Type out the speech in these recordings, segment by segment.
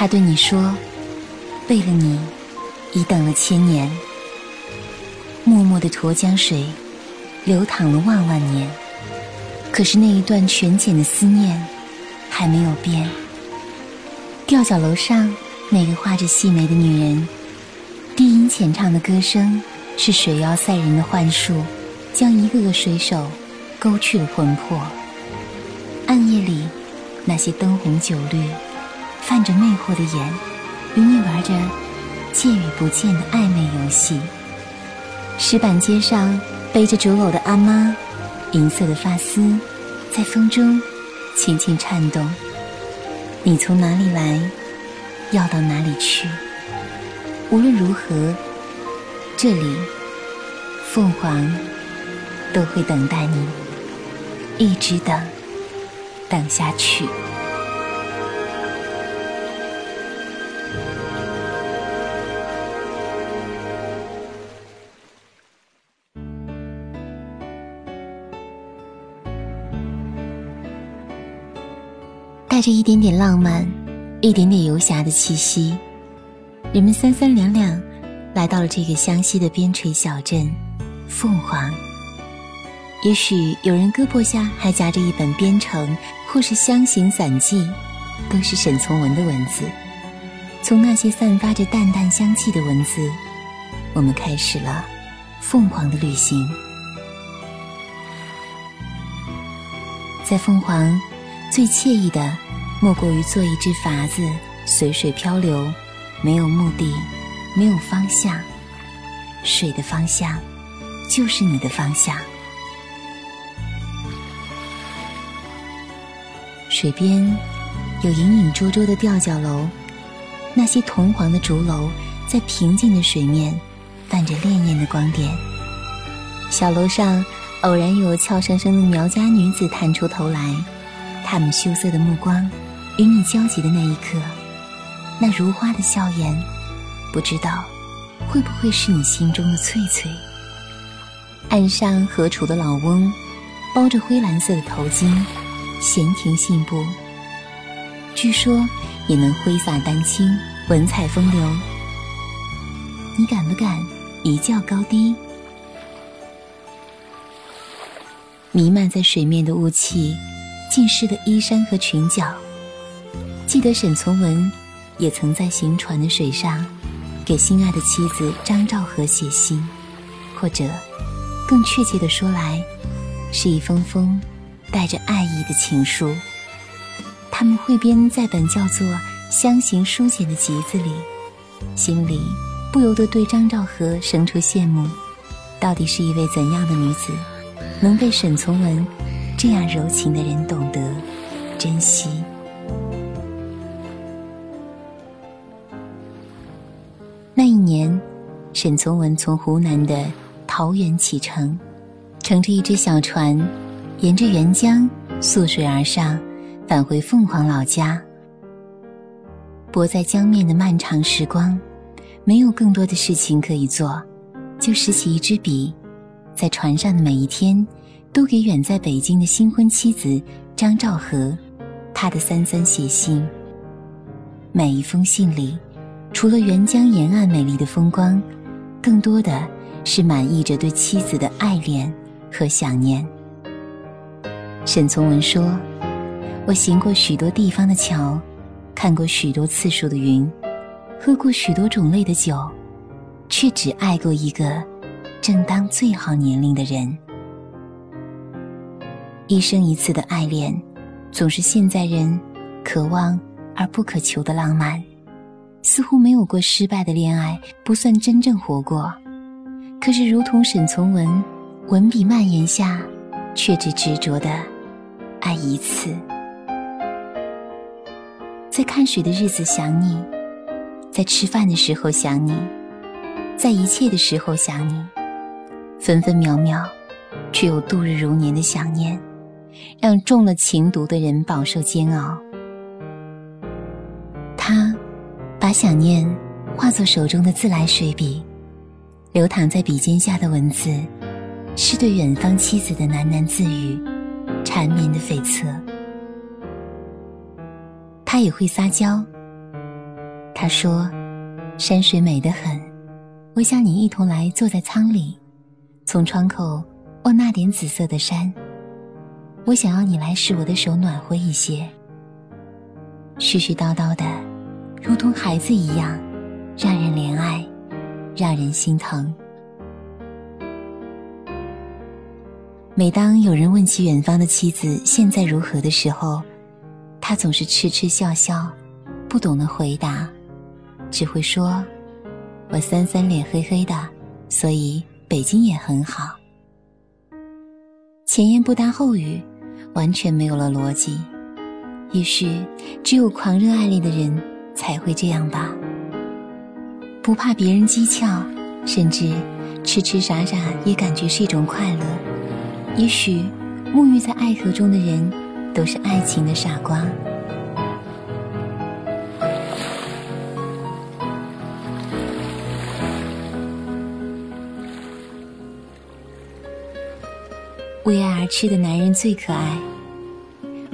他对你说：“为了你，已等了千年。默默的沱江水，流淌了万万年。可是那一段泉浅的思念，还没有变。吊脚楼上那个画着细眉的女人，低吟浅唱的歌声，是水妖赛人的幻术，将一个个水手勾去了魂魄。暗夜里，那些灯红酒绿。”泛着魅惑的眼，与你玩着见与不见的暧昧游戏。石板街上背着竹篓的阿妈，银色的发丝在风中轻轻颤动。你从哪里来，要到哪里去？无论如何，这里凤凰都会等待你，一直等，等下去。带着一点点浪漫，一点点游侠的气息，人们三三两两来到了这个湘西的边陲小镇凤凰。也许有人胳膊下还夹着一本编程或是乡行散记，都是沈从文的文字。从那些散发着淡淡香气的文字，我们开始了凤凰的旅行。在凤凰，最惬意的。莫过于做一只筏子，随水漂流，没有目的，没有方向。水的方向，就是你的方向。水边有隐隐绰绰的吊脚楼，那些铜黄的竹楼在平静的水面泛着潋滟的光点。小楼上偶然有俏生生的苗家女子探出头来，她们羞涩的目光。与你交集的那一刻，那如花的笑颜，不知道会不会是你心中的翠翠。岸上何处的老翁，包着灰蓝色的头巾，闲庭信步，据说也能挥洒丹青，文采风流。你敢不敢一较高低？弥漫在水面的雾气，浸湿的衣衫和裙角。记得沈从文也曾在行船的水上，给心爱的妻子张兆和写信，或者，更确切的说来，是一封封带着爱意的情书。他们汇编在本叫做《相行书简》的集子里，心里不由得对张兆和生出羡慕。到底是一位怎样的女子，能被沈从文这样柔情的人懂得、珍惜？沈从文从湖南的桃源启程，乘着一只小船，沿着沅江溯水而上，返回凤凰老家。泊在江面的漫长时光，没有更多的事情可以做，就拾起一支笔，在船上的每一天，都给远在北京的新婚妻子张兆和，他的三三写信。每一封信里。除了沅江沿岸美丽的风光，更多的是满溢着对妻子的爱恋和想念。沈从文说：“我行过许多地方的桥，看过许多次数的云，喝过许多种类的酒，却只爱过一个正当最好年龄的人。一生一次的爱恋，总是现在人渴望而不可求的浪漫。”似乎没有过失败的恋爱不算真正活过，可是如同沈从文，文笔蔓延下，却只执着的爱一次。在看水的日子想你，在吃饭的时候想你，在一切的时候想你，分分秒秒，却有度日如年的想念，让中了情毒的人饱受煎熬。把想念化作手中的自来水笔，流淌在笔尖下的文字，是对远方妻子的喃喃自语，缠绵的悱恻。他也会撒娇。他说：“山水美得很，我想你一同来坐在舱里，从窗口望那点紫色的山。我想要你来使我的手暖和一些。”絮絮叨叨的，如同孩子一样，让人怜爱，让人心疼。每当有人问起远方的妻子现在如何的时候，他总是痴痴笑笑，不懂得回答，只会说：“我三三脸黑黑的，所以北京也很好。”前言不搭后语，完全没有了逻辑。也许只有狂热爱恋的人才会这样吧，不怕别人讥诮，甚至痴痴傻傻也感觉是一种快乐。也许沐浴在爱河中的人。都是爱情的傻瓜。为爱而痴的男人最可爱，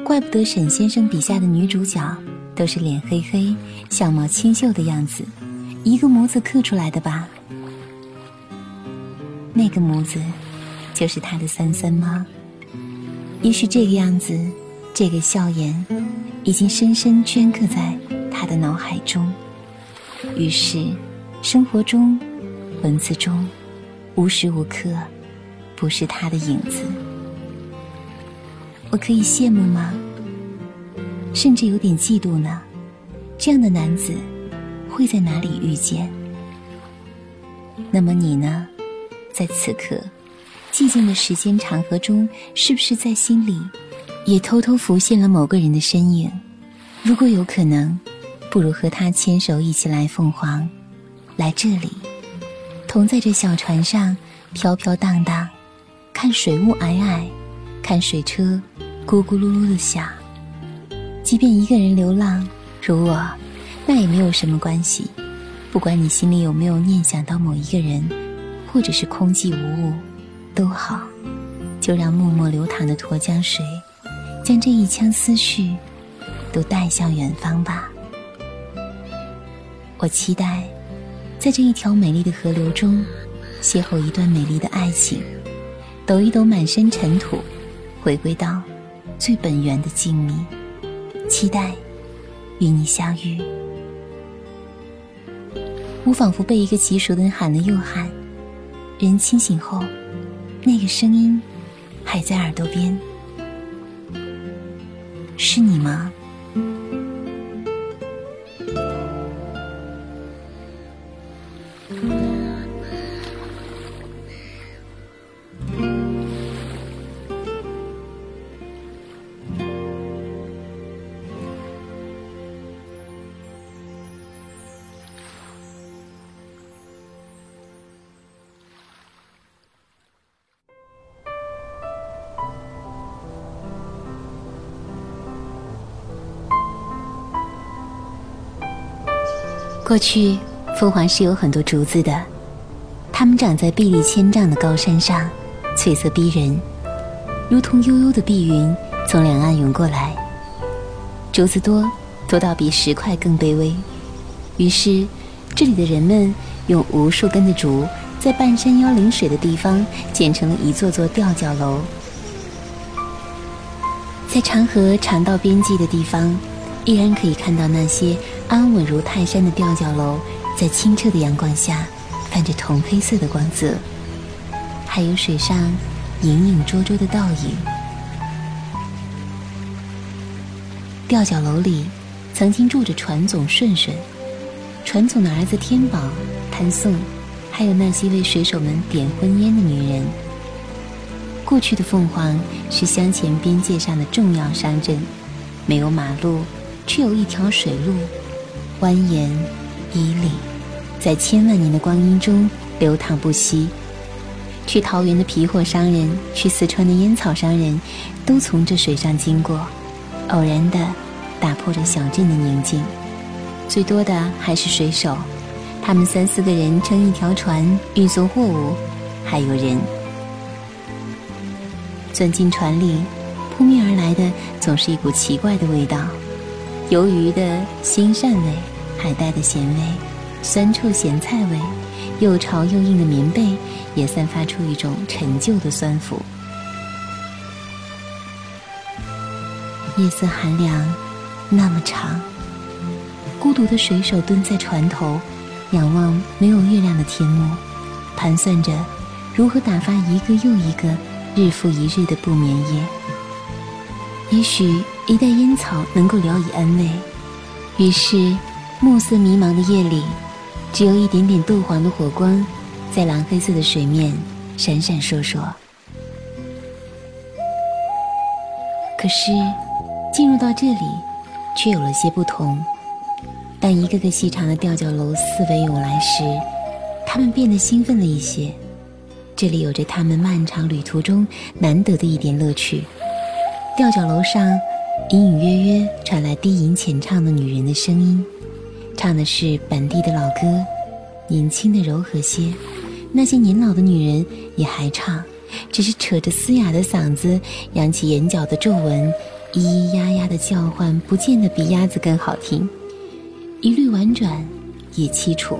怪不得沈先生笔下的女主角都是脸黑黑、相貌清秀的样子，一个模子刻出来的吧？那个模子，就是他的三三吗？也许这个样子。这个笑颜已经深深镌刻在他的脑海中，于是，生活中、文字中，无时无刻不是他的影子。我可以羡慕吗？甚至有点嫉妒呢？这样的男子会在哪里遇见？那么你呢？在此刻寂静的时间长河中，是不是在心里？也偷偷浮现了某个人的身影，如果有可能，不如和他牵手一起来凤凰，来这里，同在这小船上飘飘荡荡，看水雾霭霭，看水车咕咕噜噜的响。即便一个人流浪，如我，那也没有什么关系。不管你心里有没有念想到某一个人，或者是空寂无物，都好，就让默默流淌的沱江水。将这一腔思绪都带向远方吧。我期待，在这一条美丽的河流中，邂逅一段美丽的爱情，抖一抖满身尘土，回归到最本源的静谧。期待与你相遇。我仿佛被一个极熟的人喊了又喊，人清醒后，那个声音还在耳朵边。是你吗？过去，凤凰是有很多竹子的，它们长在壁立千丈的高山上，翠色逼人，如同悠悠的碧云从两岸涌过来。竹子多，多到比石块更卑微，于是这里的人们用无数根的竹，在半山腰临水的地方建成了一座座吊脚楼。在长河长到边际的地方，依然可以看到那些。安稳如泰山的吊脚楼，在清澈的阳光下，泛着铜黑色的光泽，还有水上隐隐绰绰的倒影。吊脚楼里，曾经住着船总顺顺，船总的儿子天宝、谭颂，还有那些为水手们点婚烟的女人。过去的凤凰是湘黔边界上的重要商镇，没有马路，却有一条水路，蜿蜒迤逦，在千万年的光阴中流淌不息。去桃园的皮货商人，去四川的烟草商人，都从这水上经过，偶然的打破着小镇的宁静。最多的还是水手，他们三四个人撑一条船运送货物，还有人钻进船里，扑面而来的总是一股奇怪的味道：鱿鱼的腥膻味，海带的咸味，酸臭咸菜味，又潮又硬的棉被。也散发出一种陈旧的酸腐。夜色寒凉，那么长。孤独的水手蹲在船头，仰望没有月亮的天幕，盘算着如何打发一个又一个日复一日的不眠夜。也许一袋烟草能够聊以安慰。于是，暮色迷茫的夜里，只有一点点豆黄的火光。在蓝黑色的水面闪闪烁烁，可是进入到这里，却有了些不同。当一个个细长的吊脚楼四围涌来时，他们变得兴奋了一些。这里有着他们漫长旅途中难得的一点乐趣。吊脚楼上隐隐约约传来低吟浅唱的女人的声音，唱的是本地的老歌，年轻的柔和些。那些年老的女人也还唱，只是扯着嘶哑的嗓子，扬起眼角的皱纹，咿咿呀呀的叫唤，不见得比鸭子更好听。一律婉转，也凄楚，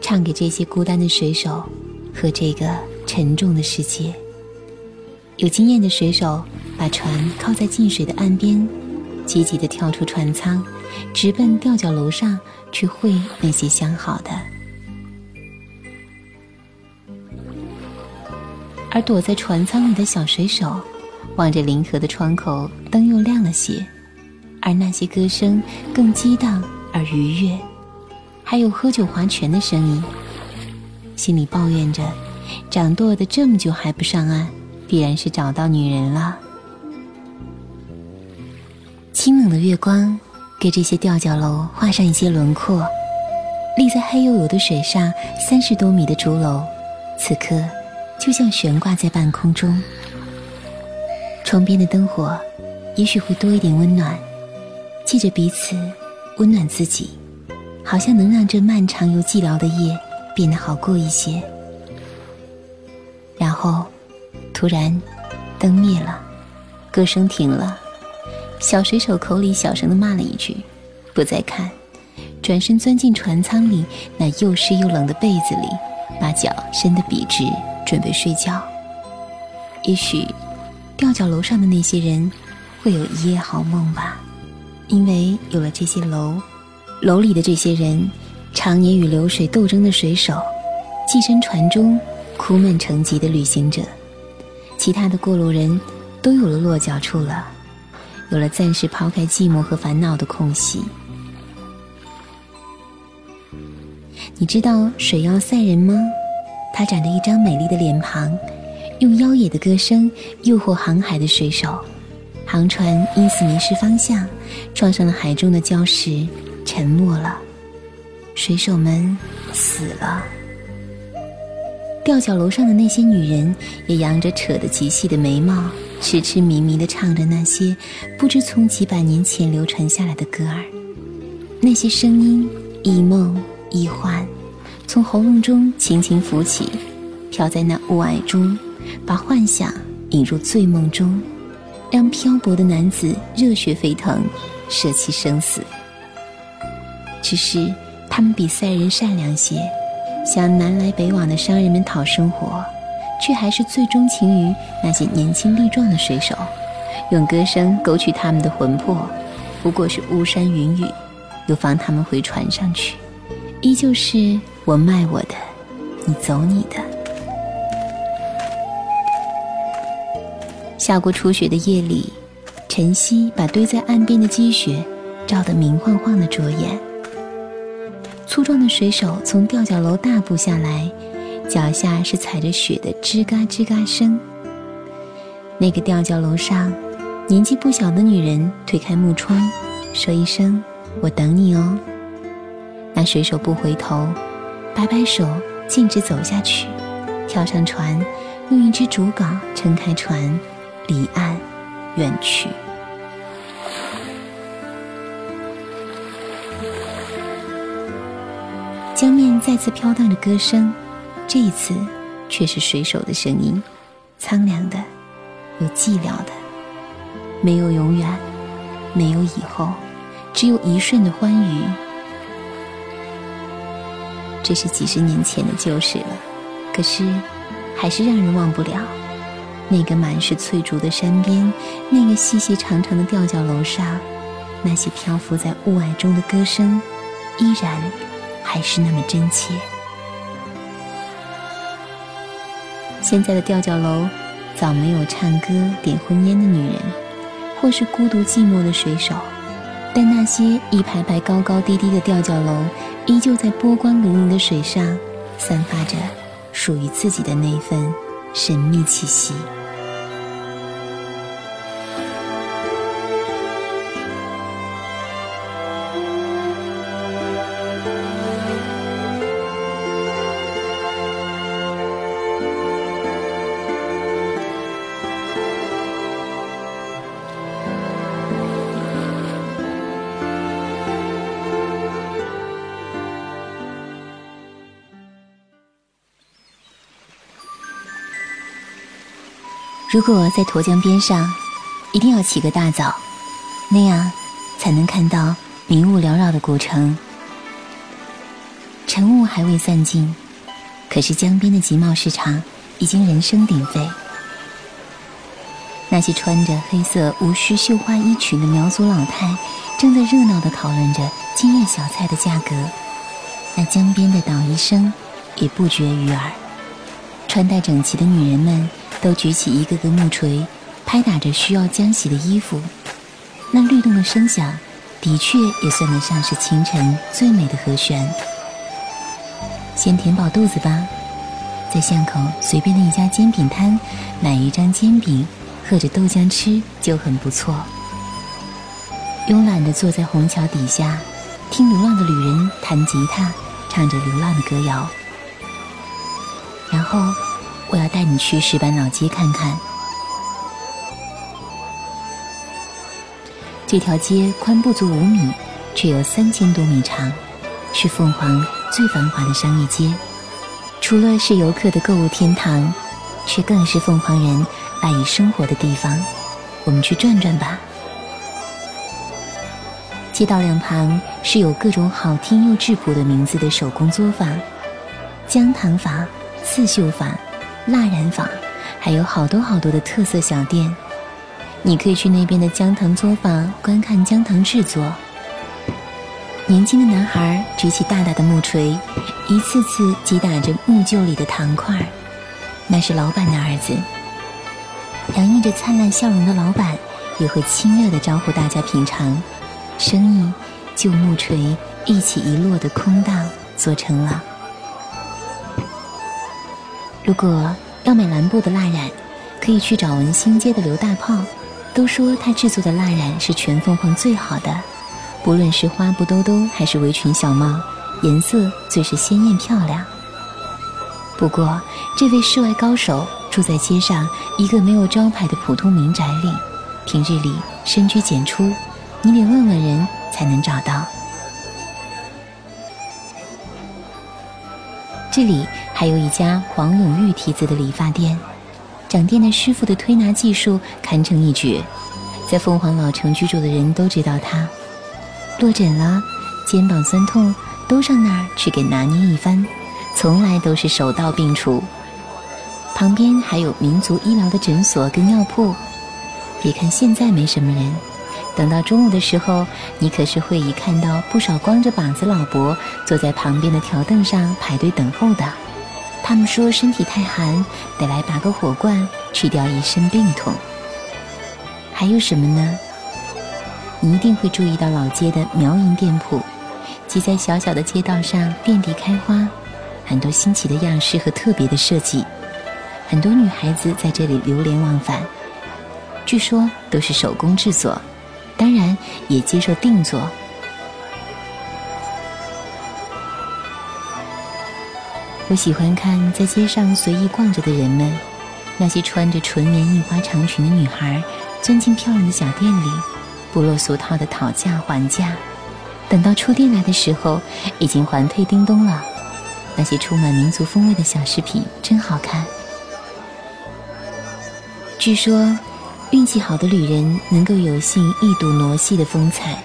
唱给这些孤单的水手和这个沉重的世界。有经验的水手把船靠在进水的岸边，积极地跳出船舱，直奔吊脚楼上去会那些相好的。而躲在船舱里的小水手，望着临河的窗口，灯又亮了些，而那些歌声更激荡而愉悦，还有喝酒划拳的声音。心里抱怨着，掌舵的这么久还不上岸，必然是找到女人了。清冷的月光给这些吊脚楼画上一些轮廓，立在黑黝黝的水上三十多米的竹楼，此刻。就像悬挂在半空中，窗边的灯火，也许会多一点温暖，借着彼此温暖自己，好像能让这漫长又寂寥的夜变得好过一些。然后，突然，灯灭了，歌声停了，小水手口里小声的骂了一句，不再看，转身钻进船舱里那又湿又冷的被子里，把脚伸得笔直。准备睡觉。也许，吊脚楼上的那些人会有一夜好梦吧，因为有了这些楼，楼里的这些人，常年与流水斗争的水手，寄身船中苦闷成疾的旅行者，其他的过路人都有了落脚处了，有了暂时抛开寂寞和烦恼的空隙。你知道水妖赛人吗？他长着一张美丽的脸庞，用妖冶的歌声诱惑航海的水手。航船因此迷失方向，撞上了海中的礁石，沉没了。水手们死了。吊脚楼上的那些女人也扬着扯得极细的眉毛，痴痴迷迷地唱着那些不知从几百年前流传下来的歌儿。那些声音一梦一幻。从喉咙中轻轻浮起，飘在那雾霭中，把幻想引入醉梦中，让漂泊的男子热血沸腾，舍弃生死。只是他们比赛人善良些，向南来北往的商人们讨生活，却还是最钟情于那些年轻力壮的水手，用歌声勾取他们的魂魄，不过是巫山云雨，又放他们回船上去，依旧是。我卖我的，你走你的。下过初雪的夜里，晨曦把堆在岸边的积雪照得明晃晃的灼眼。粗壮的水手从吊脚楼大步下来，脚下是踩着雪的吱嘎吱嘎声。那个吊脚楼上，年纪不小的女人推开木窗，说一声“我等你哦”。那水手不回头，摆摆手，径直走下去，跳上船，用一只竹篙撑开船，离岸远去。江面再次飘荡着歌声，这一次却是水手的声音，苍凉的，有寂寥的，没有永远，没有以后，只有一瞬的欢愉。这是几十年前的旧事了，可是还是让人忘不了那个满是翠竹的山边，那个细细长长的吊脚楼上，那些漂浮在雾霭中的歌声，依然。还是那么真切。现在的吊脚楼，早没有唱歌点婚烟的女人，或是孤独寂寞的水手，但那些一排排高高低低的吊脚楼，依旧在波光粼粼的水上，散发着属于自己的那份神秘气息。如果在沱江边上，一定要起个大早，那样才能看到迷雾缭绕的古城。晨雾还未散尽，可是江边的集贸市场已经人声鼎沸。那些穿着黑色无须绣花衣裙的苗族老太，正在热闹地讨论着今日小菜的价格。那江边的捣衣声也不绝于耳。穿戴整齐的女人们。都举起一个个木锤，拍打着需要浆洗的衣服。那律动的声响，的确也算得上是清晨最美的和弦。先填饱肚子吧，在巷口随便的一家煎饼摊，买一张煎饼，喝着豆浆吃就很不错。慵懒地坐在虹桥底下，听流浪的旅人弹吉他，唱着流浪的歌谣，然后。我要带你去石板老街看看。这条街宽不足五米，却有三千多米长，是凤凰最繁华的商业街。除了是游客的购物天堂，却更是凤凰人赖以生活的地方。我们去转转吧。街道两旁是有各种好听又质朴的名字的手工作坊，姜糖坊、刺绣坊。蜡染坊，还有好多好多的特色小店，你可以去那边的姜糖作坊观看姜糖制作。年轻的男孩举起大大的木锤，一次次击打着木臼里的糖块，那是老板的儿子。洋溢着灿烂笑容的老板也会亲热地招呼大家品尝，生意就木锤一起一落的空荡做成了。如果要买蓝布的蜡染，可以去找文兴街的刘大炮。都说他制作的蜡染是全凤凰最好的，不论是花布兜兜还是围裙小帽，颜色最是鲜艳漂亮。不过，这位世外高手住在街上一个没有招牌的普通民宅里，平日里深居简出，你得问问人才能找到。这里还有一家黄永玉题字的理发店，掌店的师傅的推拿技术堪称一绝，在凤凰老城居住的人都知道他。落枕了，肩膀酸痛，都上那儿去给拿捏一番，从来都是手到病除。旁边还有民族医疗的诊所跟药铺，别看现在没什么人。等到中午的时候，你可是会一看到不少光着膀子老伯坐在旁边的条凳上排队等候的。他们说身体太寒，得来拔个火罐，去掉一身病痛。还有什么呢？你一定会注意到老街的苗银店铺，挤在小小的街道上，遍地开花，很多新奇的样式和特别的设计，很多女孩子在这里流连忘返。据说都是手工制作。当然也接受定做。我喜欢看在街上随意逛着的人们，那些穿着纯棉印花长裙的女孩，钻进漂亮的小店里，不落俗套的讨价还价。等到出店来的时候，已经还退叮咚了。那些充满民族风味的小饰品真好看。据说，运气好的旅人能够有幸一睹傩戏的风采。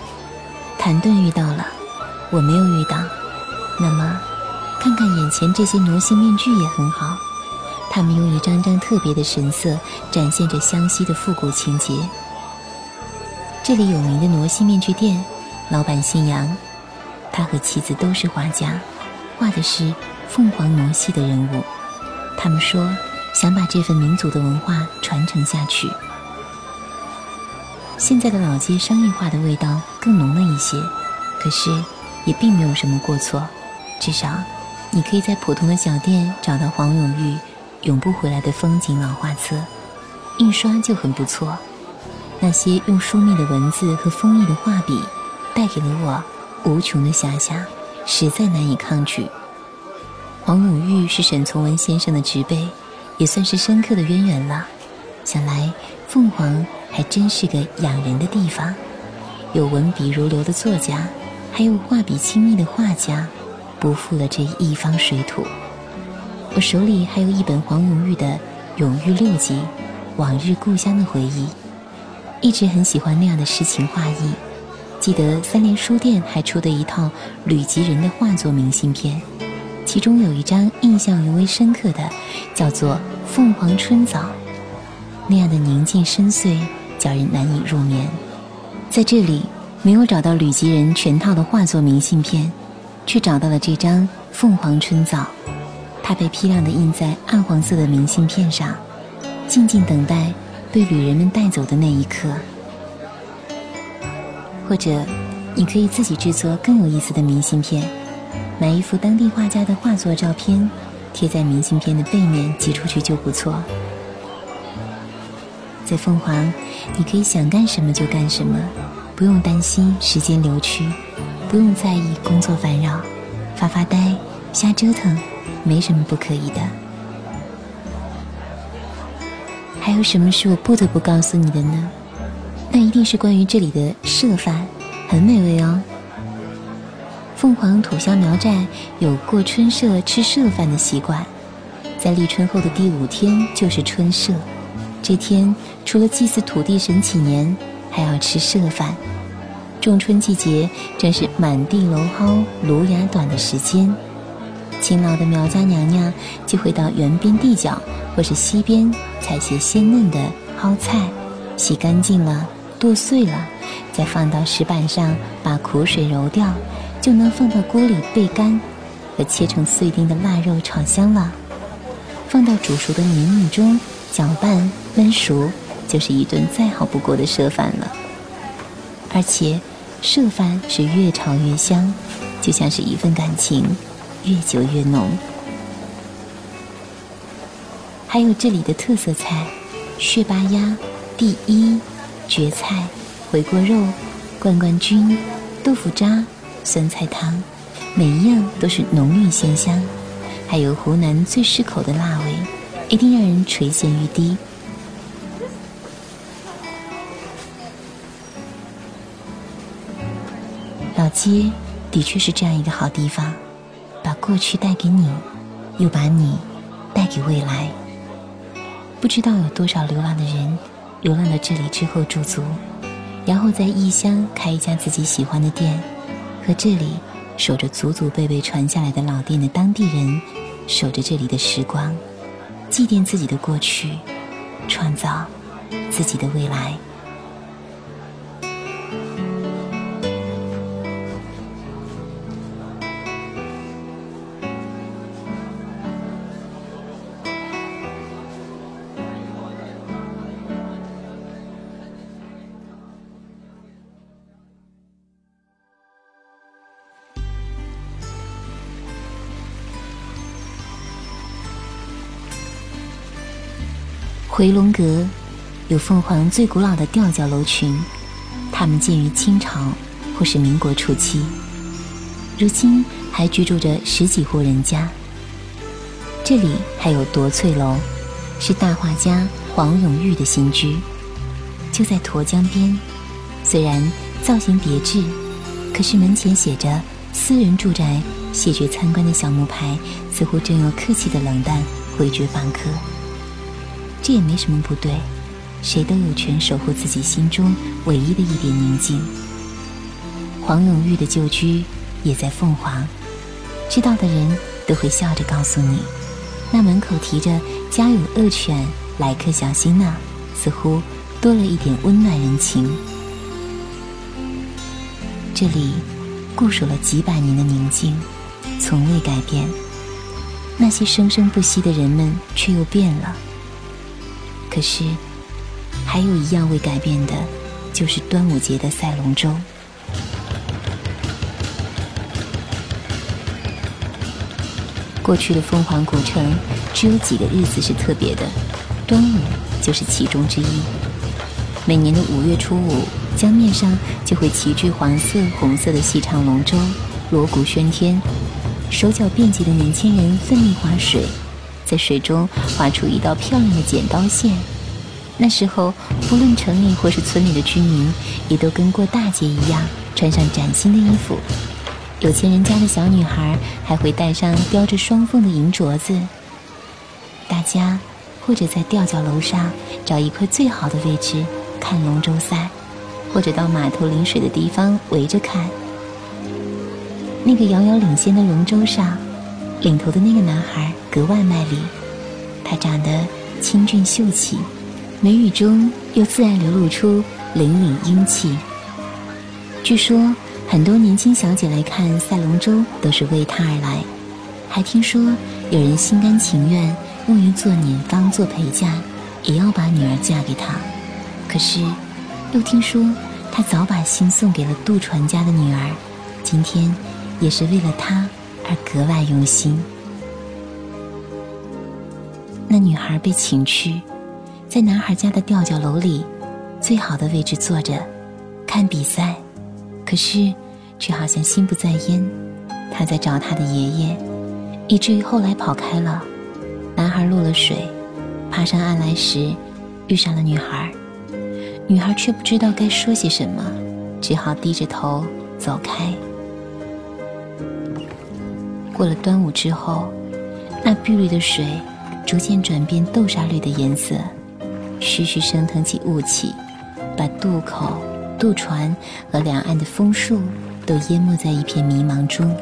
谭盾遇到了，我没有遇到。那么。看看眼前这些傩戏面具也很好，他们用一张张特别的神色展现着湘西的复古情节。这里有名的傩戏面具店，老板姓杨，他和妻子都是画家，画的是凤凰傩戏的人物。他们说想把这份民族的文化传承下去。现在的老街商业化的味道更浓了一些，可是也并没有什么过错，至少。你可以在普通的小店找到黄永玉《永不回来的风景》老画册，印刷就很不错。那些用疏密的文字和锋利的画笔，带给了我无穷的遐想，实在难以抗拒。黄永玉是沈从文先生的侄辈，也算是深刻的渊源了。想来凤凰还真是个养人的地方，有文笔如流的作家，还有画笔亲密的画家。不负了这一方水土。我手里还有一本黄永玉的《永玉六集》，往日故乡的回忆。一直很喜欢那样的诗情画意。记得三联书店还出的一套吕吉人的画作明信片，其中有一张印象尤为深刻的，叫做《凤凰春早》，那样的宁静深邃，叫人难以入眠。在这里没有找到吕吉人全套的画作明信片。却找到了这张《凤凰春早》，它被批量的印在暗黄色的明信片上，静静等待被旅人们带走的那一刻。或者，你可以自己制作更有意思的明信片，买一幅当地画家的画作照片，贴在明信片的背面寄出去就不错。在凤凰，你可以想干什么就干什么，不用担心时间流去。不用在意工作烦扰，发发呆，瞎折腾，没什么不可以的。还有什么是我不得不告诉你的呢？那一定是关于这里的社饭，很美味哦。凤凰土乡苗寨有过春社吃社饭的习惯，在立春后的第五天就是春社，这天除了祭祀土地神祈年，还要吃社饭。仲春季节正是满地蒌蒿、芦芽短的时间，勤劳的苗家娘娘就会到园边地角或是溪边采些鲜嫩的蒿菜，洗干净了、剁碎了，再放到石板上把苦水揉掉，就能放到锅里焙干，和切成碎丁的腊肉炒香了，放到煮熟的黏米中搅拌焖熟，就是一顿再好不过的奢饭了，而且。社饭是越炒越香，就像是一份感情，越久越浓。还有这里的特色菜：血八鸭、第一、蕨菜、回锅肉、罐罐菌、豆腐渣、酸菜汤，每一样都是浓郁鲜香。还有湖南最适口的辣味，一定让人垂涎欲滴。街的确是这样一个好地方，把过去带给你，又把你带给未来。不知道有多少流浪的人，流浪到这里之后驻足，然后在异乡开一家自己喜欢的店，和这里守着祖祖辈辈传下来的老店的当地人，守着这里的时光，祭奠自己的过去，创造自己的未来。回龙阁有凤凰最古老的吊脚楼群，它们建于清朝或是民国初期，如今还居住着十几户人家。这里还有夺翠楼，是大画家黄永玉的新居，就在沱江边。虽然造型别致，可是门前写着“私人住宅”，谢绝参观的小木牌，似乎正用客气的冷淡回绝访客。这也没什么不对，谁都有权守护自己心中唯一的一点宁静。黄永玉的旧居也在凤凰，知道的人都会笑着告诉你。那门口提着“家有恶犬，来客小心呐”，似乎多了一点温暖人情。这里固守了几百年的宁静，从未改变。那些生生不息的人们却又变了。可是，还有一样未改变的，就是端午节的赛龙舟。过去的凤凰古城只有几个日子是特别的，端午就是其中之一。每年的五月初五，江面上就会齐聚黄色、红色的细长龙舟，锣鼓喧天，手脚便捷的年轻人奋力划水，在水中划出一道漂亮的剪刀线。那时候，不论城里或是村里的居民，也都跟过大节一样，穿上崭新的衣服。有钱人家的小女孩还会戴上雕着双凤的银镯子。大家或者在吊脚楼上找一块最好的位置看龙舟赛，或者到码头临水的地方围着看。那个遥遥领先的龙舟上，领头的那个男孩格外卖力，他长得清俊秀气，眉宇中又自然流露出凛凛英气。据说。很多年轻小姐来看赛龙舟，都是为他而来。还听说有人心甘情愿用一座碾坊做陪嫁，也要把女儿嫁给他。可是，又听说他早把心送给了渡船家的女儿，今天也是为了他而格外用心。那女孩被请去，在男孩家的吊脚楼里最好的位置坐着，看比赛。可是，却好像心不在焉，他在找他的爷爷，以至于后来跑开了。男孩落了水，爬上岸来时，遇上了女孩，女孩却不知道该说些什么，只好低着头走开。过了端午之后，那碧绿的水逐渐转变豆沙绿的颜色，徐徐升腾起雾气，把渡口。渡船和两岸的枫树都淹没在一片迷茫中。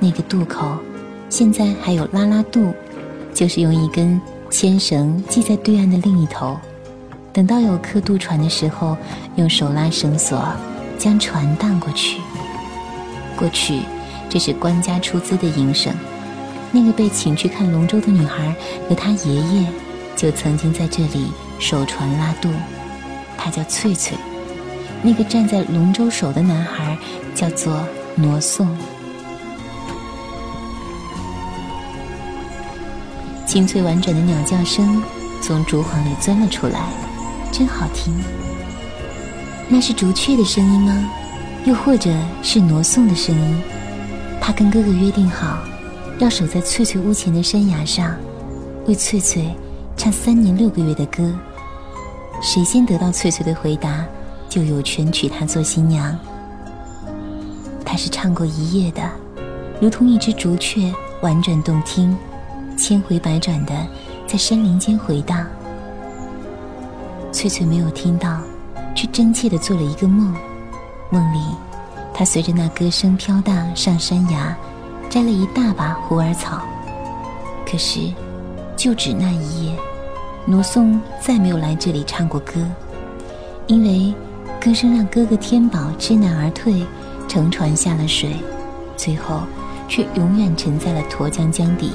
那个渡口，现在还有拉拉渡，就是用一根牵绳系在对岸的另一头，等到有客渡船的时候，用手拉绳索将船荡过去。过去，这是官家出资的营生。那个被请去看龙舟的女孩和她爷爷，就曾经在这里守船拉渡。她叫翠翠。那个站在龙舟手的男孩叫做罗宋。清脆婉转的鸟叫声从竹幌里钻了出来，真好听。那是竹雀的声音吗？又或者是罗宋的声音？他跟哥哥约定好，要守在翠翠屋前的山崖上，为翠翠唱三年六个月的歌。谁先得到翠翠的回答？就有权娶她做新娘。她是唱过一夜的，如同一只竹雀，婉转动听，千回百转的在山林间回荡。翠翠没有听到，却真切的做了一个梦。梦里，他随着那歌声飘荡上山崖，摘了一大把虎耳草。可是，就只那一夜，罗宋再没有来这里唱过歌，因为。歌声让哥哥天宝知难而退，乘船下了水，最后却永远沉在了沱江江底，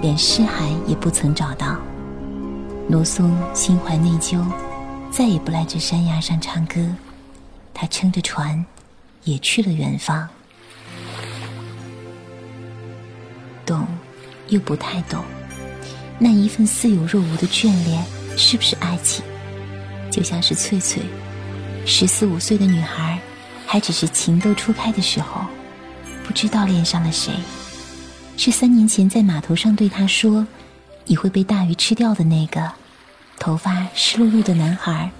连尸骸也不曾找到。罗松心怀内疚，再也不来这山崖上唱歌。他撑着船，也去了远方。懂，又不太懂，那一份似有若无的眷恋，是不是爱情？就像是翠翠。十四五岁的女孩，还只是情窦初开的时候，不知道恋上了谁。是三年前在码头上对他说：“你会被大鱼吃掉的那个，头发湿漉漉的男孩，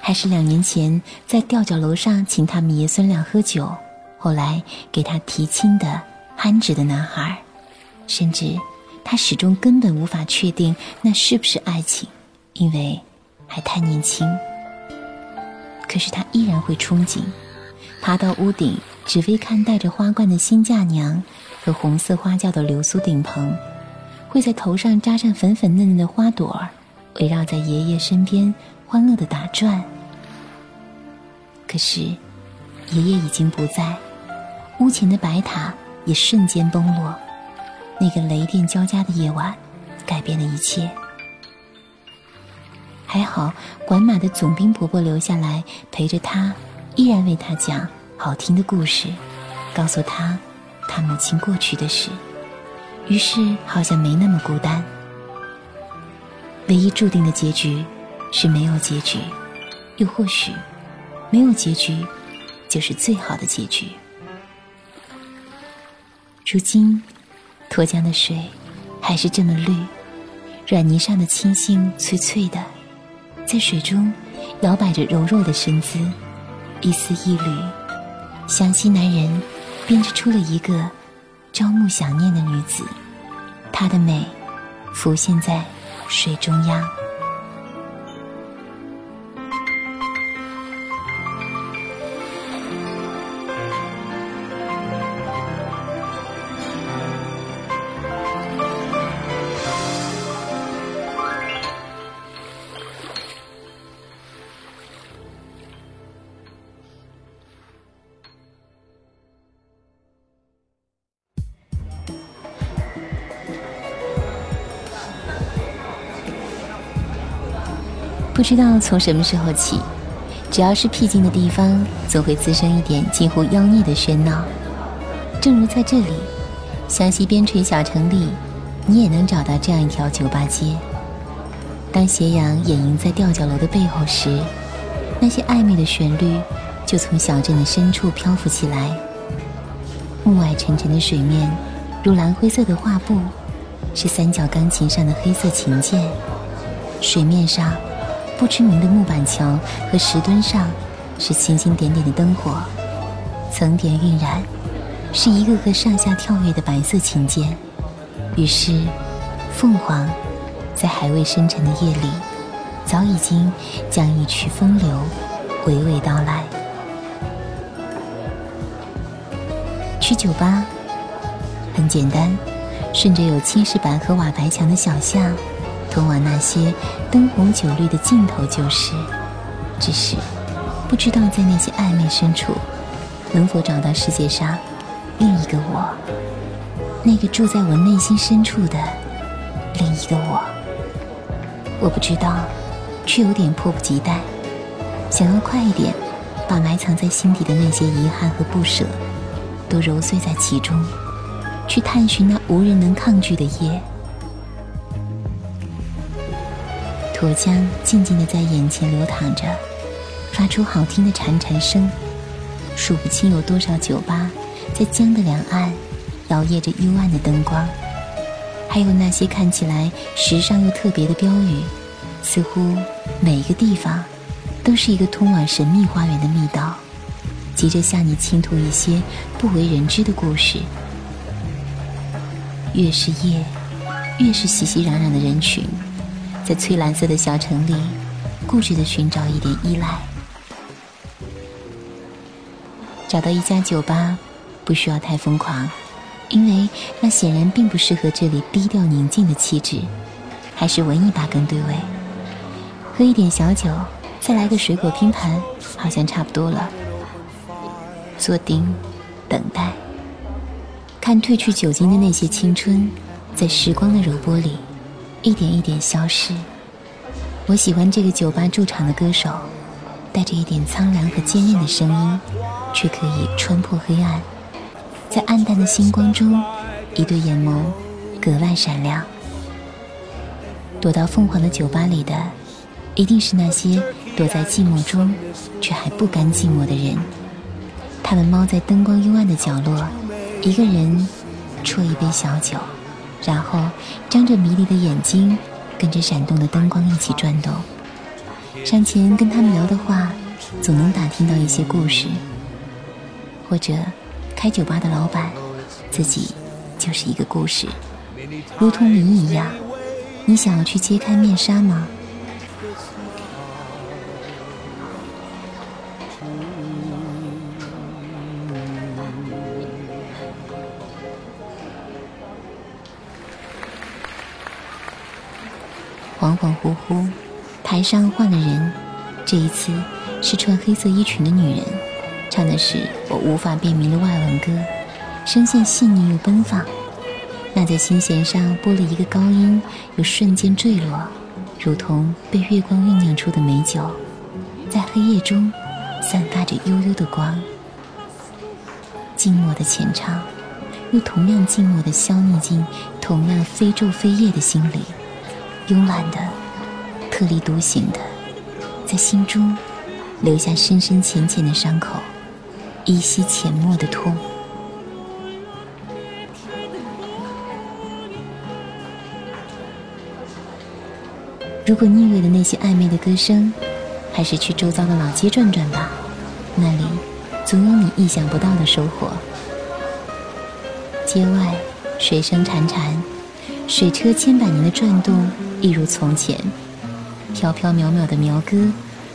还是两年前在吊脚楼上请他们爷孙俩喝酒，后来给他提亲的憨直的男孩？甚至他始终根本无法确定那是不是爱情，因为还太年轻。可是他依然会憧憬，爬到屋顶，只为看带着花冠的新嫁娘。”和红色花轿的流苏顶棚，会在头上扎上粉粉嫩嫩的花朵儿，围绕在爷爷身边欢乐的打转。可是，爷爷已经不在，屋前的白塔也瞬间崩落。那个雷电交加的夜晚，改变了一切。还好，管马的总兵婆婆留下来陪着他，依然为他讲好听的故事，告诉他。他母亲过去的事，于是好像没那么孤单。唯一注定的结局是没有结局，又或许没有结局就是最好的结局。如今，沱江的水还是这么绿，软泥上的青荇翠翠的，在水中摇摆着柔弱的身姿，一丝一缕，湘西男人。编织出了一个朝暮想念的女子，她的美浮现在水中央。不知道从什么时候起，只要是僻静的地方，总会滋生一点近乎妖孽的喧闹。正如在这里，湘西边陲小城里，你也能找到这样一条酒吧街。当斜阳掩映在吊脚楼的背后时，那些暧昧的旋律就从小镇的深处漂浮起来。暮霭沉沉的水面，如蓝灰色的画布，是三角钢琴上的黑色琴键。水面上。不知名的木板桥和石墩上，是星星点点的灯火，层叠晕染，是一个个上下跳跃的白色琴键。于是，凤凰在还未深沉的夜里，早已经将一曲风流娓娓道来。去酒吧，很简单，顺着有青石板和瓦白墙的小巷。通往那些灯红酒绿的尽头就是，只是不知道在那些暧昧深处，能否找到世界上另一个我，那个住在我内心深处的另一个我。我不知道，却有点迫不及待，想要快一点把埋藏在心底的那些遗憾和不舍，都揉碎在其中，去探寻那无人能抗拒的夜。沱江静静地在眼前流淌着，发出好听的潺潺声。数不清有多少酒吧在江的两岸摇曳着幽暗的灯光，还有那些看起来时尚又特别的标语，似乎每一个地方都是一个通往神秘花园的密道，急着向你倾吐一些不为人知的故事。越是夜，越是熙熙攘攘的人群。在翠蓝色的小城里，固执地寻找一点依赖。找到一家酒吧，不需要太疯狂，因为那显然并不适合这里低调宁静的气质，还是文艺吧更对味。喝一点小酒，再来个水果拼盘，好像差不多了。坐定，等待，看褪去酒精的那些青春，在时光的柔波里。一点一点消失。我喜欢这个酒吧驻场的歌手，带着一点苍凉和坚韧的声音，却可以穿破黑暗，在暗淡的星光中，一对眼眸格外闪亮。躲到凤凰的酒吧里的，一定是那些躲在寂寞中却还不甘寂寞的人。他们猫在灯光幽暗的角落，一个人啜一杯小酒，然后张着迷离的眼睛，跟着闪动的灯光一起转动。上前跟他们聊的话，总能打听到一些故事。或者，开酒吧的老板，自己就是一个故事，如同谜一样。你想要去揭开面纱吗？恍惚惚，台上换了人，这一次是穿黑色衣裙的女人，唱的是我无法辨明的外文歌，声线细腻又奔放。那在心弦上拨了一个高音，又瞬间坠落，如同被月光酝酿出的美酒，在黑夜中散发着悠悠的光。静默的浅唱，又同样静默的消匿进同样非昼非夜的心里，慵懒的、特立独行的，在心中留下深深浅浅的伤口，依稀浅默的痛。如果腻味了那些暧昧的歌声，还是去周遭的老街转转吧，那里总有你意想不到的收获。街外水声潺潺，水车千百年的转动一如从前。飘飘渺渺的苗歌，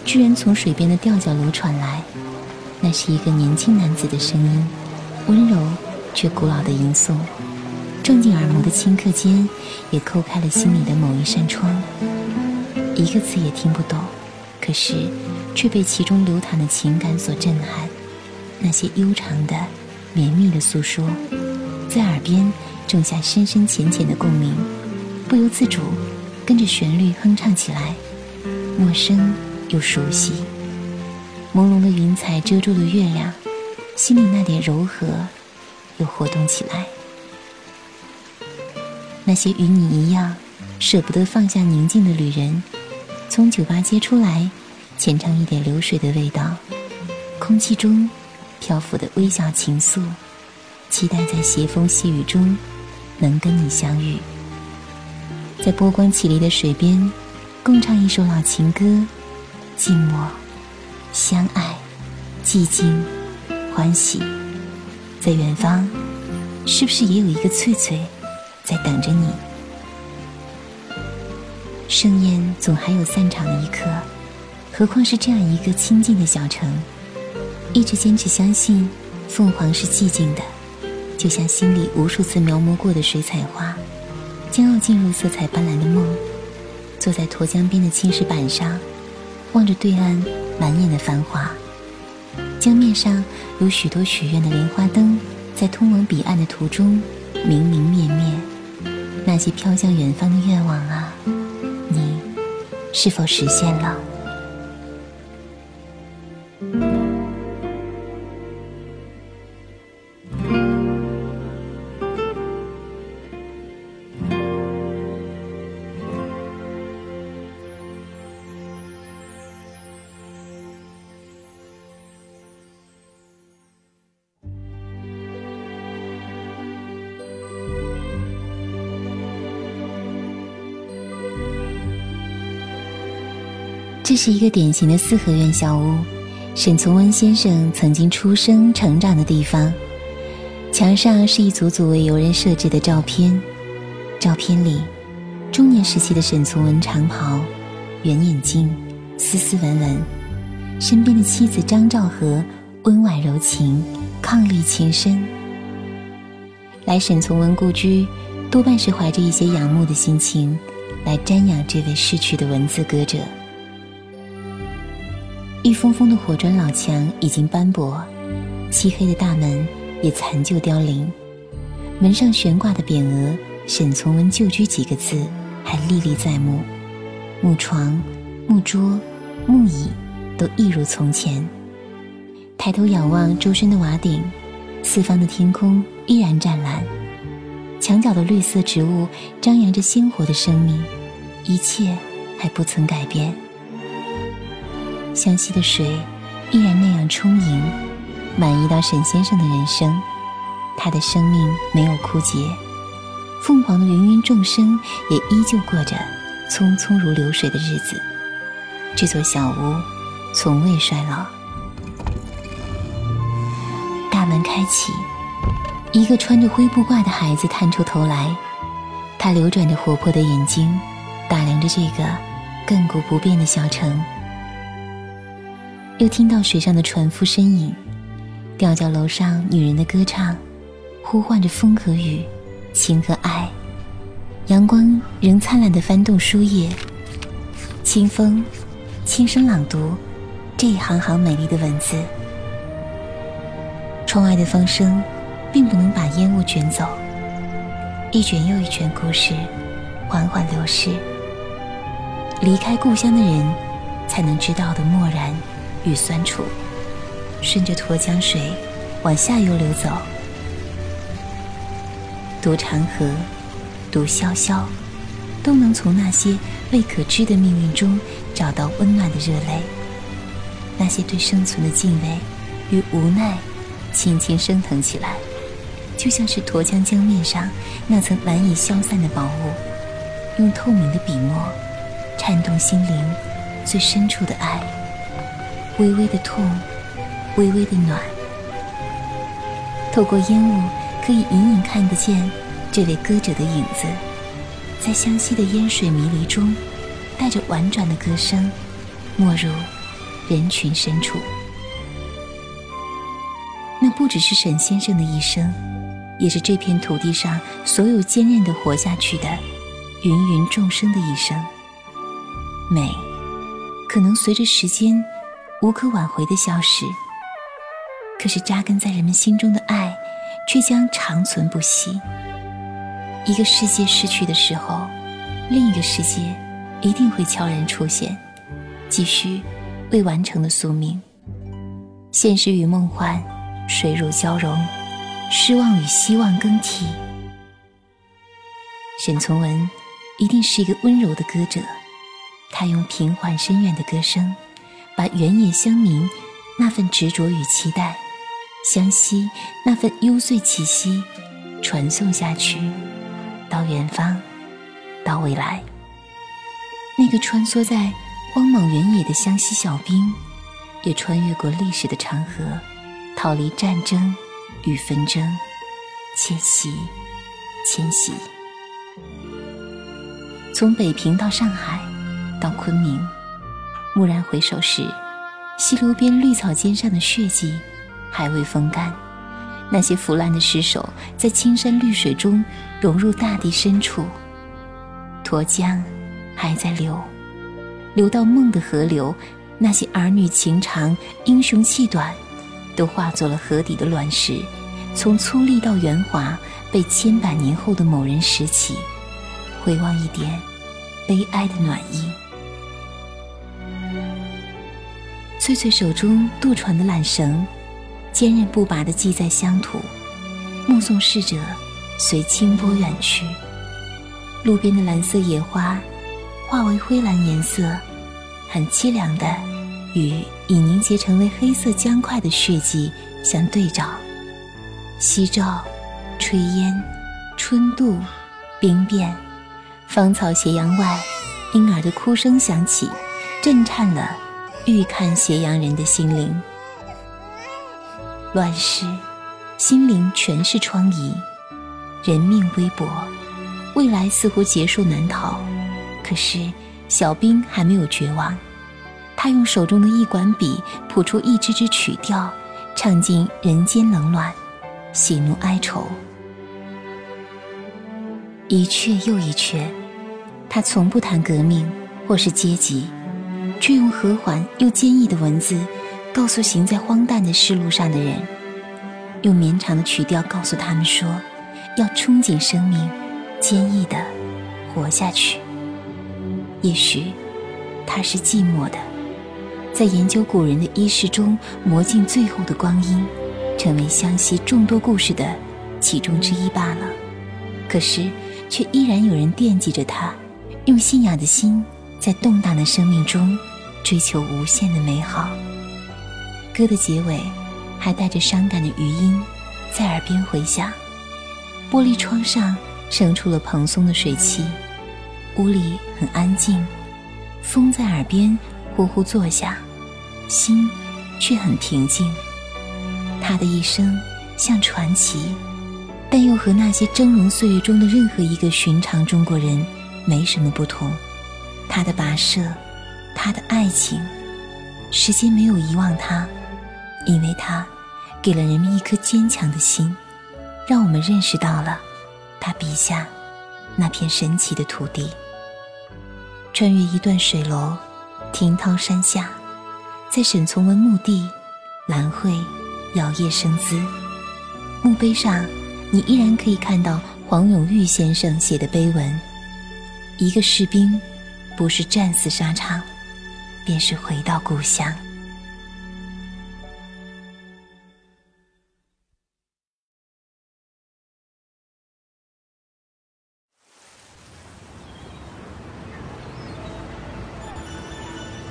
居然从水边的吊脚楼传来，那是一个年轻男子的声音，温柔却古老的吟诵，撞进耳膜的顷刻间，也叩开了心里的某一扇窗。一个字也听不懂，可是却被其中流淌的情感所震撼。那些悠长的、绵密的诉说，在耳边种下深深浅浅的共鸣，不由自主跟着旋律哼唱起来，陌生又熟悉。朦胧的云彩遮住了月亮，心里那点柔和又活动起来。那些与你一样舍不得放下宁静的旅人。从酒吧街出来，浅尝一点流水的味道，空气中漂浮的微小情愫，期待在斜风细雨中能跟你相遇，在波光起离的水边，共唱一首老情歌，寂寞、相爱、寂静、欢喜，在远方，是不是也有一个翠翠在等着你？盛宴总还有散场的一刻，何况是这样一个清静的小城。一直坚持相信，凤凰是寂静的，就像心里无数次描摹过的水彩画，将要进入色彩斑斓的梦。坐在沱江边的青石板上，望着对岸满眼的繁华，江面上有许多许愿的莲花灯，在通往彼岸的途中明明灭灭。那些飘向远方的愿望啊！你是否实现了？这是一个典型的四合院小屋，沈从文先生曾经出生、成长的地方。墙上是一组组为游人设置的照片，照片里，中年时期的沈从文长袍、圆眼镜、斯斯文文，身边的妻子张兆和温婉柔情、伉俪情深。来沈从文故居，多半是怀着一些仰慕的心情，来瞻仰这位逝去的文字歌者。一封封的火砖老墙已经斑驳，漆黑的大门也残旧凋零，门上悬挂的匾额“沈从文旧居”几个字还历历在目，木床、木桌、木椅都一如从前。抬头仰望周身的瓦顶，四方的天空依然湛蓝，墙角的绿色植物张扬着鲜活的生命，一切还不曾改变。湘西的水依然那样充盈，满意到沈先生的人生，他的生命没有枯竭，凤凰的芸芸众生也依旧过着匆匆如流水的日子。这座小屋从未衰老。大门开启，一个穿着灰布褂的孩子探出头来，他流转着活泼的眼睛，打量着这个亘古不变的小城。又听到水上的船夫身影，吊脚楼上女人的歌唱，呼唤着风和雨，情和爱。阳光仍灿烂地翻动书页，清风轻声朗读这一行行美丽的文字。窗外的风声，并不能把烟雾卷走，一卷又一卷故事，缓缓流逝。离开故乡的人，才能知道的漠然。与酸楚，顺着沱江水往下游流走。读长河，读潇潇，都能从那些未可知的命运中找到温暖的热泪。那些对生存的敬畏与无奈，轻轻升腾起来，就像是沱江江面上那层难以消散的薄雾，用透明的笔墨，颤动心灵最深处的爱。微微的痛，微微的暖。透过烟雾，可以隐隐看得见这位歌者的影子，在湘西的烟水迷离中，带着婉转的歌声，没入人群深处。那不只是沈先生的一生，也是这片土地上所有坚韧的活下去的芸芸众生的一生。美，可能随着时间。无可挽回的消失，可是扎根在人们心中的爱，却将长存不息。一个世界失去的时候，另一个世界一定会悄然出现，继续未完成的宿命。现实与梦幻，水乳交融，失望与希望更替。沈从文一定是一个温柔的歌者，他用平缓深远的歌声。把原野乡民那份执着与期待，湘西那份幽邃气息，传送下去，到远方，到未来。那个穿梭在荒莽原野的湘西小兵，也穿越过历史的长河，逃离战争与纷争，迁徙，迁徙。从北平到上海，到昆明。蓦然回首时，溪流边绿草尖上的血迹还未风干，那些腐烂的尸首在青山绿水中融入大地深处。沱江还在流，流到梦的河流，那些儿女情长、英雄气短，都化作了河底的卵石，从粗粝到圆滑，被千百年后的某人拾起，回望一点悲哀的暖意。翠翠手中渡船的缆绳，坚韧不拔地系在乡土，目送逝者随清波远去。路边的蓝色野花，化为灰蓝颜色，很凄凉的，与已凝结成为黑色浆块的血迹相对照。夕照，炊烟，春渡，兵变，芳草斜阳外，婴儿的哭声响起，震颤了。欲看斜阳人的心灵，乱世，心灵全是疮痍，人命微薄，未来似乎劫数难逃。可是小兵还没有绝望，他用手中的一管笔谱出一支支曲调，唱尽人间冷暖，喜怒哀愁。一阙又一阙，他从不谈革命或是阶级。却用和缓又坚毅的文字，告诉行在荒诞的世路上的人，用绵长的曲调告诉他们说：要憧憬生命，坚毅的活下去。也许他是寂寞的，在研究古人的衣饰中磨尽最后的光阴，成为湘西众多故事的其中之一罢了。可是，却依然有人惦记着他，用信仰的心，在动荡的生命中。追求无限的美好。歌的结尾还带着伤感的余音在耳边回响，玻璃窗上生出了蓬松的水汽，屋里很安静，风在耳边呼呼作响，心却很平静。他的一生像传奇，但又和那些峥嵘岁月中的任何一个寻常中国人没什么不同。他的跋涉，他的爱情，时间没有遗忘他。因为他给了人们一颗坚强的心，让我们认识到了他笔下那片神奇的土地。穿越一段水楼，听涛山下，在沈从文墓地，兰蕙摇曳生姿。墓碑上，你依然可以看到黄永玉先生写的碑文：一个士兵，不是战死沙场，便是回到故乡。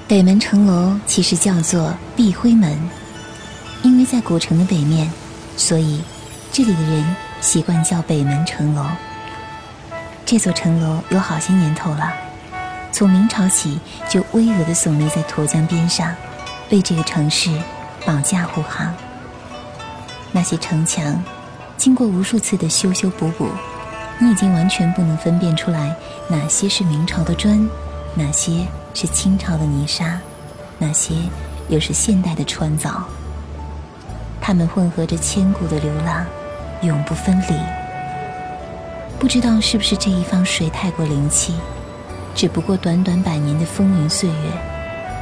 北门城楼其实叫做碧辉门，因为在古城的北面，所以这里的人习惯叫北门城楼。这座城楼有好些年头了，从明朝起就巍峨地耸立在沱江边上，为这个城市保驾护航。那些城墙经过无数次的修修补补，你已经完全不能分辨出来哪些是明朝的砖，哪些。是清朝的泥沙，哪些又是现代的川藻。它们混合着千古的流浪，永不分离。不知道是不是这一方水太过灵气，只不过短短百年的风云岁月，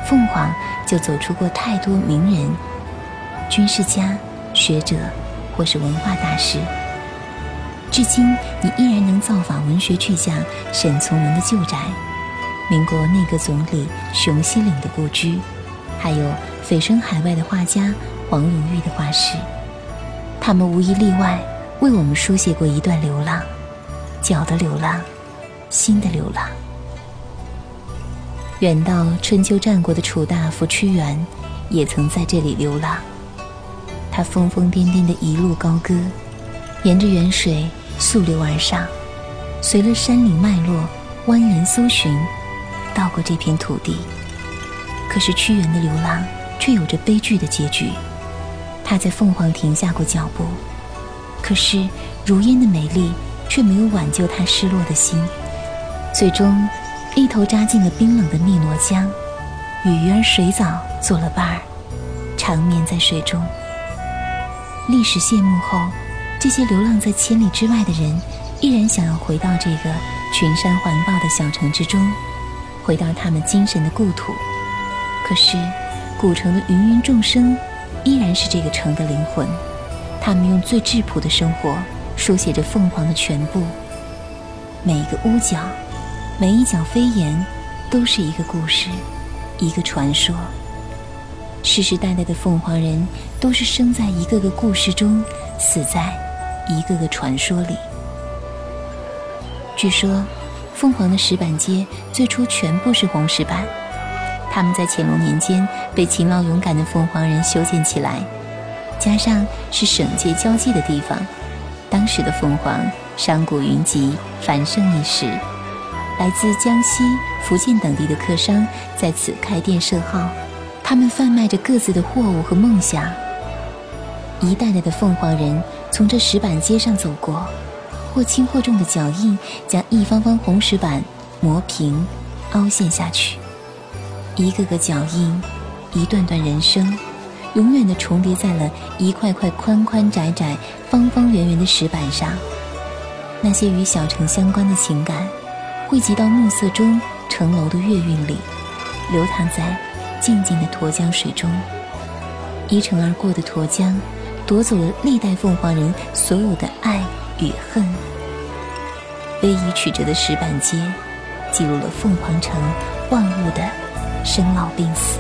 凤凰就走出过太多名人、军事家、学者，或是文化大师。至今，你依然能造访文学巨匠沈从文的旧宅。民国内阁总理熊希龄的故居，还有蜚声海外的画家黄永玉的画室，他们无一例外为我们书写过一段流浪，脚的流浪，心的流浪。远到春秋战国的楚大夫屈原，也曾在这里流浪。他疯疯癫癫的一路高歌，沿着沅水溯流而上，随了山岭脉络蜿蜒搜寻。到过这片土地，可是屈原的流浪却有着悲剧的结局。他在凤凰停下过脚步，可是如烟的美丽却没有挽救他失落的心。最终，一头扎进了冰冷的汨罗江，与鱼儿水藻做了伴儿，长眠在水中。历史谢幕后，这些流浪在千里之外的人，依然想要回到这个群山环抱的小城之中。回到他们精神的故土，可是古城的芸芸众生依然是这个城的灵魂。他们用最质朴的生活书写着凤凰的全部。每一个屋角，每一角飞檐，都是一个故事，一个传说。世世代代的凤凰人都是生在一个个故事中，死在一个个传说里。据说。凤凰的石板街最初全部是红石板，他们在乾隆年间被勤劳勇敢的凤凰人修建起来，加上是省界交界的地方，当时的凤凰商贾云集，繁盛一时。来自江西、福建等地的客商在此开店设号，他们贩卖着各自的货物和梦想。一代代的凤凰人从这石板街上走过。或轻或重的脚印，将一方方红石板磨平、凹陷下去。一个个脚印，一段段人生，永远的重叠在了一块块宽宽窄窄、方方圆圆的石板上。那些与小城相关的情感，汇集到暮色中城楼的月韵里，流淌在静静的沱江水中。一城而过的沱江，夺走了历代凤凰人所有的爱。与恨，逶迤曲折的石板街，记录了凤凰城万物的生老病死。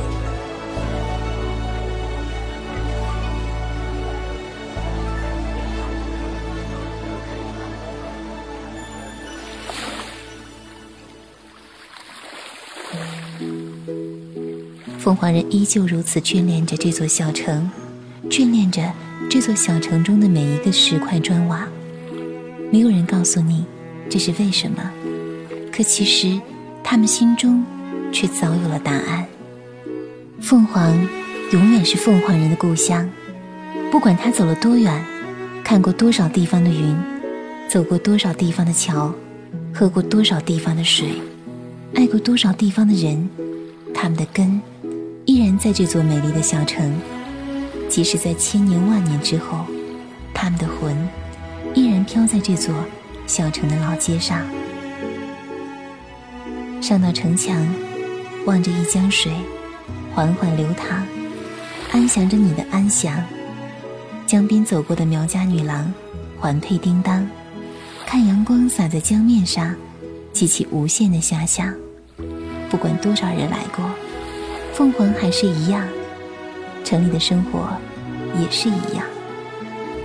凤凰人依旧如此眷恋着这座小城，眷恋着这座小城中的每一个石块砖瓦。没有人告诉你这是为什么，可其实他们心中却早有了答案。凤凰永远是凤凰人的故乡，不管他走了多远，看过多少地方的云，走过多少地方的桥，喝过多少地方的水，爱过多少地方的人，他们的根。在这座美丽的小城，即使在千年万年之后，他们的魂依然飘在这座小城的老街上。上到城墙，望着一江水缓缓流淌，安详着你的安详。江边走过的苗家女郎环佩叮当，看阳光洒在江面上，激起无限的遐想。不管多少人来过。凤凰还是一样，城里的生活也是一样，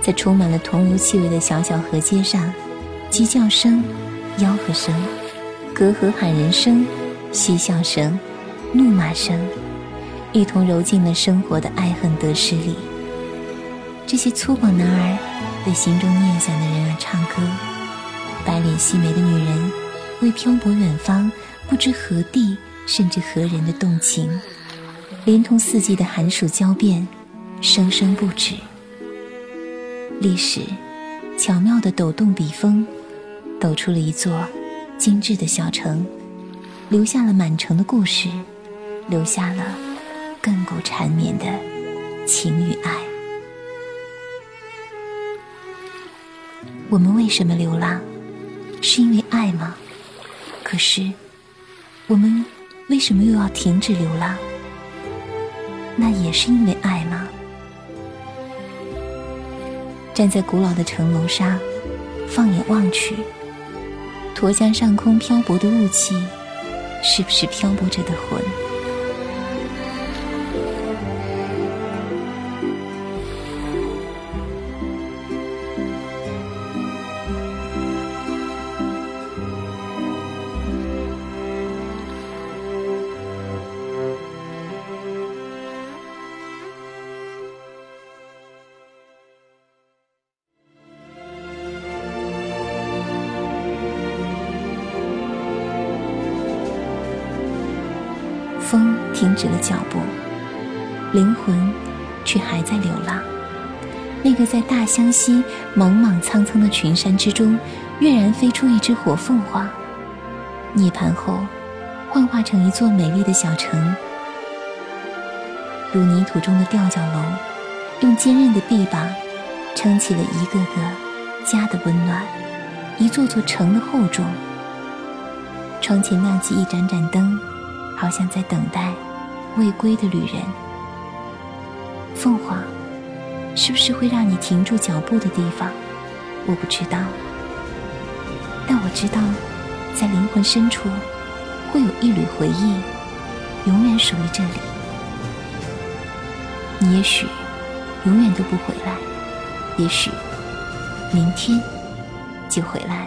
在充满了桐油气味的小小河街上，鸡叫声、吆喝声、隔河喊人声、嬉笑声、怒骂声，一同揉进了生活的爱恨得失里。这些粗犷男儿为心中念想的人而唱歌，白脸细眉的女人为漂泊远方、不知何地甚至何人的动情。连同四季的寒暑交变，生生不止。历史巧妙地抖动笔锋，抖出了一座精致的小城，留下了满城的故事，留下了亘古缠绵的情与爱。我们为什么流浪？是因为爱吗？可是，我们为什么又要停止流浪？那也是因为爱吗？站在古老的城楼上，放眼望去，沱江上空漂泊的雾气，是不是漂泊着的魂？灵魂却还在流浪。那个在大湘西莽莽苍苍的群山之中，跃然飞出一只火凤凰，涅槃后幻化成一座美丽的小城，如泥土中的吊脚楼，用坚韧的臂膀撑起了一个个家的温暖，一座座城的厚重。窗前亮起一盏盏灯。好像在等待未归的旅人。凤凰，是不是会让你停住脚步的地方？我不知道，但我知道，在灵魂深处，会有一缕回忆，永远属于这里。你也许永远都不回来，也许明天就回来。